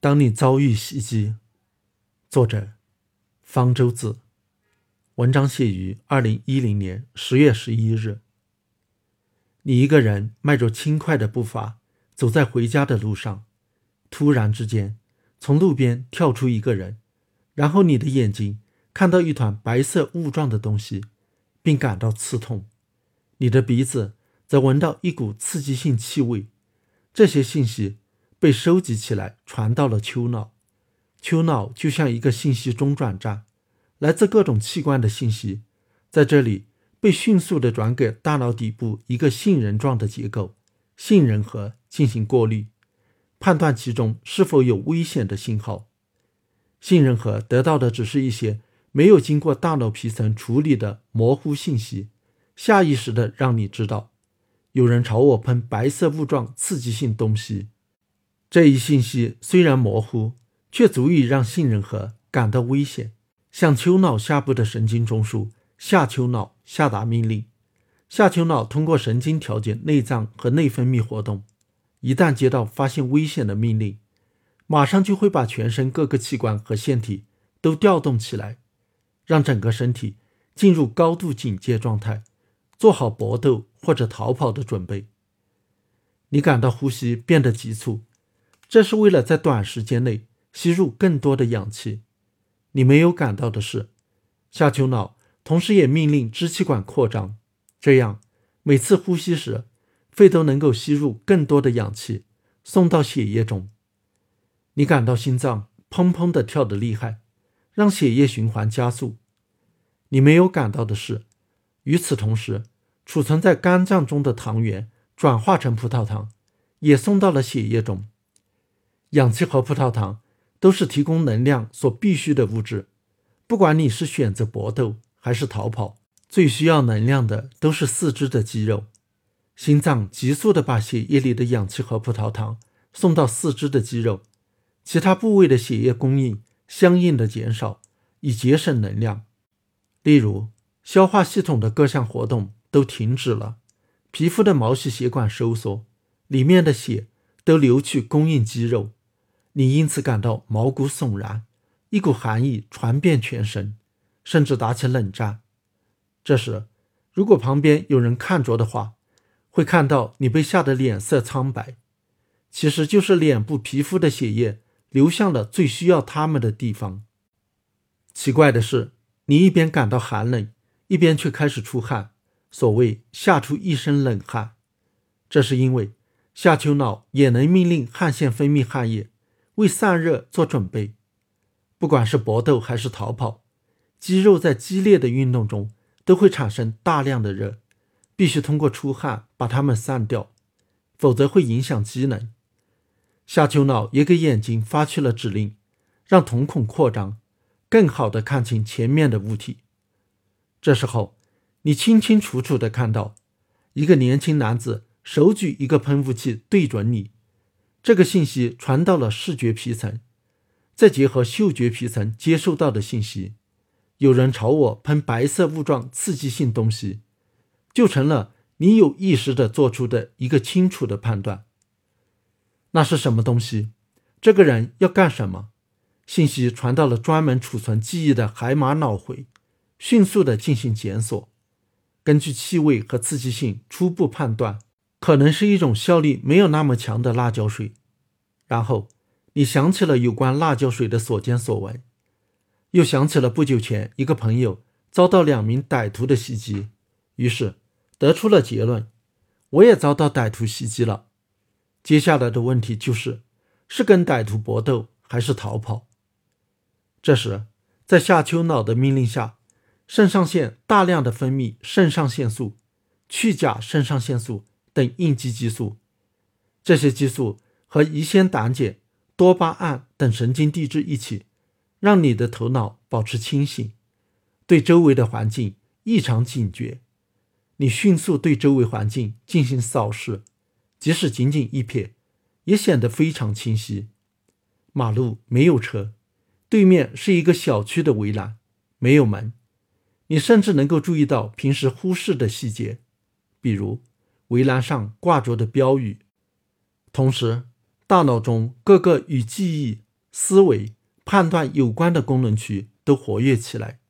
当你遭遇袭击，作者方舟子，文章写于二零一零年十月十一日。你一个人迈着轻快的步伐走在回家的路上，突然之间从路边跳出一个人，然后你的眼睛看到一团白色雾状的东西，并感到刺痛，你的鼻子则闻到一股刺激性气味，这些信息。被收集起来，传到了丘脑。丘脑就像一个信息中转站，来自各种器官的信息在这里被迅速地转给大脑底部一个杏仁状的结构——杏仁核进行过滤，判断其中是否有危险的信号。杏仁核得到的只是一些没有经过大脑皮层处理的模糊信息，下意识地让你知道有人朝我喷白色雾状刺激性东西。这一信息虽然模糊，却足以让杏仁核感到危险，向丘脑下部的神经中枢下丘脑下达命令。下丘脑通过神经调节内脏和内分泌活动，一旦接到发现危险的命令，马上就会把全身各个器官和腺体都调动起来，让整个身体进入高度警戒状态，做好搏斗或者逃跑的准备。你感到呼吸变得急促。这是为了在短时间内吸入更多的氧气。你没有感到的是，下丘脑同时也命令支气管扩张，这样每次呼吸时，肺都能够吸入更多的氧气，送到血液中。你感到心脏砰砰地跳得厉害，让血液循环加速。你没有感到的是，与此同时，储存在肝脏中的糖原转化成葡萄糖，也送到了血液中。氧气和葡萄糖都是提供能量所必需的物质。不管你是选择搏斗还是逃跑，最需要能量的都是四肢的肌肉。心脏急速地把血液里的氧气和葡萄糖送到四肢的肌肉，其他部位的血液供应相应的减少，以节省能量。例如，消化系统的各项活动都停止了，皮肤的毛细血管收缩，里面的血都流去供应肌肉。你因此感到毛骨悚然，一股寒意传遍全身，甚至打起冷战。这时，如果旁边有人看着的话，会看到你被吓得脸色苍白，其实就是脸部皮肤的血液流向了最需要他们的地方。奇怪的是，你一边感到寒冷，一边却开始出汗，所谓吓出一身冷汗，这是因为下丘脑也能命令汗腺分泌汗液。为散热做准备，不管是搏斗还是逃跑，肌肉在激烈的运动中都会产生大量的热，必须通过出汗把它们散掉，否则会影响机能。下丘脑也给眼睛发去了指令，让瞳孔扩张，更好的看清前面的物体。这时候，你清清楚楚的看到一个年轻男子手举一个喷雾器对准你。这个信息传到了视觉皮层，再结合嗅觉皮层接受到的信息，有人朝我喷白色雾状刺激性东西，就成了你有意识的做出的一个清楚的判断。那是什么东西？这个人要干什么？信息传到了专门储存记忆的海马脑回，迅速的进行检索，根据气味和刺激性初步判断。可能是一种效力没有那么强的辣椒水，然后你想起了有关辣椒水的所见所闻，又想起了不久前一个朋友遭到两名歹徒的袭击，于是得出了结论：我也遭到歹徒袭击了。接下来的问题就是，是跟歹徒搏斗还是逃跑？这时，在下丘脑的命令下，肾上腺大量的分泌肾上腺素、去甲肾上腺素。等应激激素，这些激素和乙酰胆碱、多巴胺等神经递质一起，让你的头脑保持清醒，对周围的环境异常警觉。你迅速对周围环境进行扫视，即使仅仅一瞥，也显得非常清晰。马路没有车，对面是一个小区的围栏，没有门。你甚至能够注意到平时忽视的细节，比如。围栏上挂着的标语，同时，大脑中各个与记忆、思维、判断有关的功能区都活跃起来。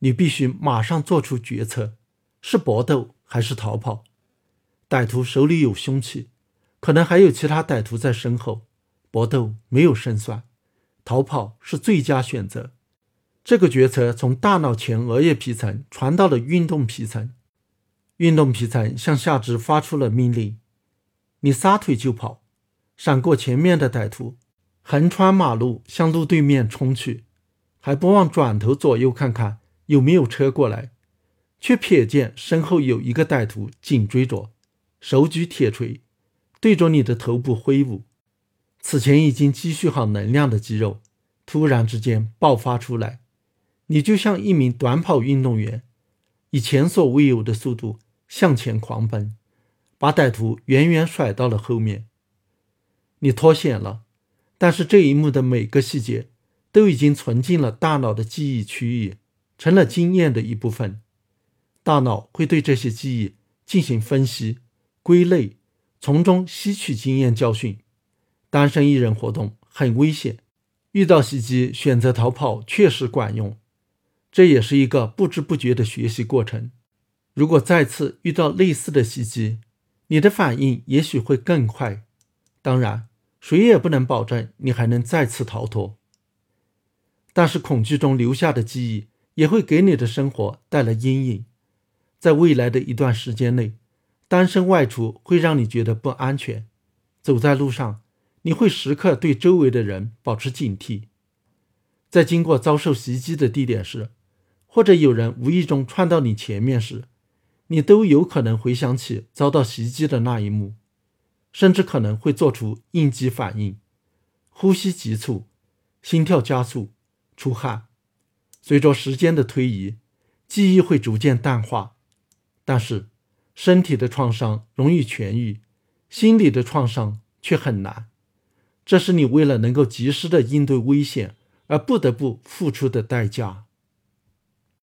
你必须马上做出决策：是搏斗还是逃跑？歹徒手里有凶器，可能还有其他歹徒在身后。搏斗没有胜算，逃跑是最佳选择。这个决策从大脑前额叶皮层传到了运动皮层，运动皮层向下肢发出了命令：你撒腿就跑，闪过前面的歹徒，横穿马路向路对面冲去，还不忘转头左右看看有没有车过来，却瞥见身后有一个歹徒紧追着，手举铁锤，对着你的头部挥舞。此前已经积蓄好能量的肌肉，突然之间爆发出来。你就像一名短跑运动员，以前所未有的速度向前狂奔，把歹徒远远甩到了后面。你脱险了，但是这一幕的每个细节都已经存进了大脑的记忆区域，成了经验的一部分。大脑会对这些记忆进行分析、归类，从中吸取经验教训。单身一人活动很危险，遇到袭击选择逃跑确实管用。这也是一个不知不觉的学习过程。如果再次遇到类似的袭击，你的反应也许会更快。当然，谁也不能保证你还能再次逃脱。但是，恐惧中留下的记忆也会给你的生活带来阴影。在未来的一段时间内，单身外出会让你觉得不安全。走在路上，你会时刻对周围的人保持警惕。在经过遭受袭击的地点时，或者有人无意中窜到你前面时，你都有可能回想起遭到袭击的那一幕，甚至可能会做出应激反应，呼吸急促，心跳加速，出汗。随着时间的推移，记忆会逐渐淡化，但是身体的创伤容易痊愈，心理的创伤却很难。这是你为了能够及时的应对危险而不得不付出的代价。